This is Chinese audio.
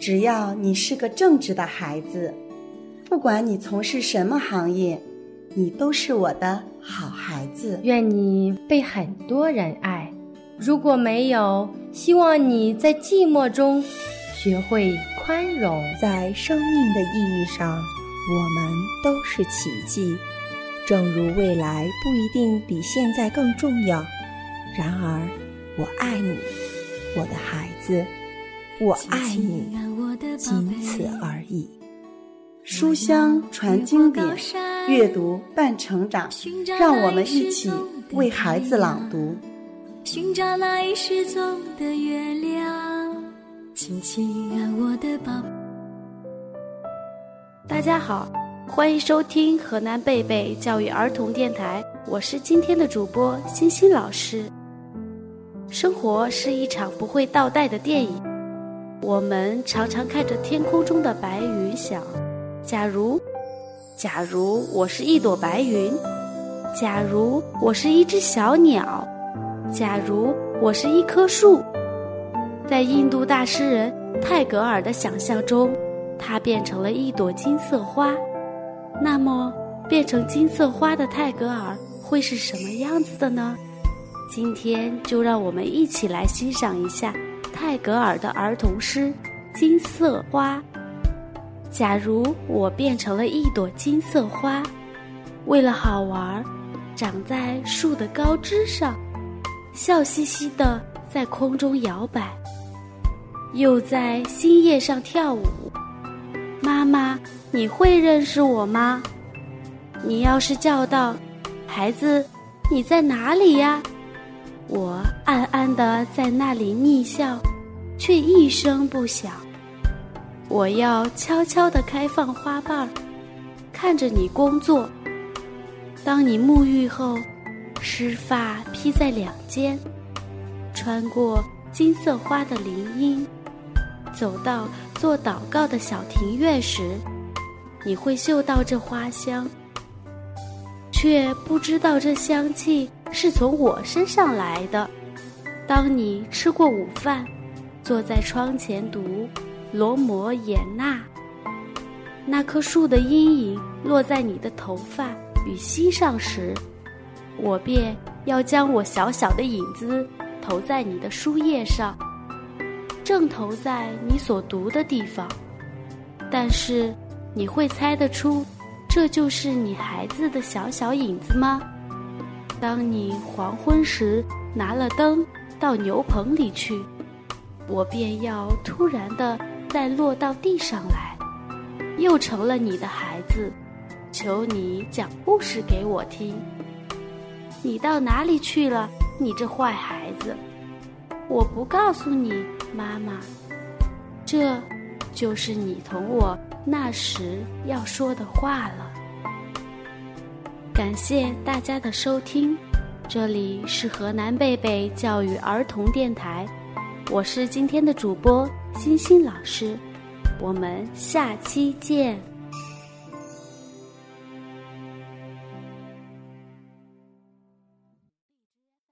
只要你是个正直的孩子，不管你从事什么行业，你都是我的好孩子。愿你被很多人爱。如果没有，希望你在寂寞中学会宽容。在生命的意义上，我们都是奇迹。正如未来不一定比现在更重要，然而，我爱你，我的孩子，我爱你，仅此而已。书香传经典，阅读伴成长。让我们一起为孩子朗读。寻找那失踪的月亮，亲亲爱我的宝。大家好。欢迎收听河南贝贝教育儿童电台，我是今天的主播欣欣老师。生活是一场不会倒带的电影，我们常常看着天空中的白云，想：假如，假如我是一朵白云，假如我是一只小鸟，假如我是一棵树。在印度大诗人泰戈尔的想象中，它变成了一朵金色花。那么，变成金色花的泰戈尔会是什么样子的呢？今天就让我们一起来欣赏一下泰戈尔的儿童诗《金色花》。假如我变成了一朵金色花，为了好玩，长在树的高枝上，笑嘻嘻的在空中摇摆，又在新叶上跳舞。妈妈，你会认识我吗？你要是叫道：“孩子，你在哪里呀？”我暗暗的在那里逆笑，却一声不响。我要悄悄的开放花瓣，看着你工作。当你沐浴后，湿发披在两肩，穿过金色花的林荫。走到做祷告的小庭院时，你会嗅到这花香，却不知道这香气是从我身上来的。当你吃过午饭，坐在窗前读《罗摩衍那》，那棵树的阴影落在你的头发与膝上时，我便要将我小小的影子投在你的书页上。正投在你所读的地方，但是你会猜得出，这就是你孩子的小小影子吗？当你黄昏时拿了灯到牛棚里去，我便要突然的再落到地上来，又成了你的孩子。求你讲故事给我听。你到哪里去了，你这坏孩子？我不告诉你。妈妈，这就是你同我那时要说的话了。感谢大家的收听，这里是河南贝贝教育儿童电台，我是今天的主播欣欣老师，我们下期见。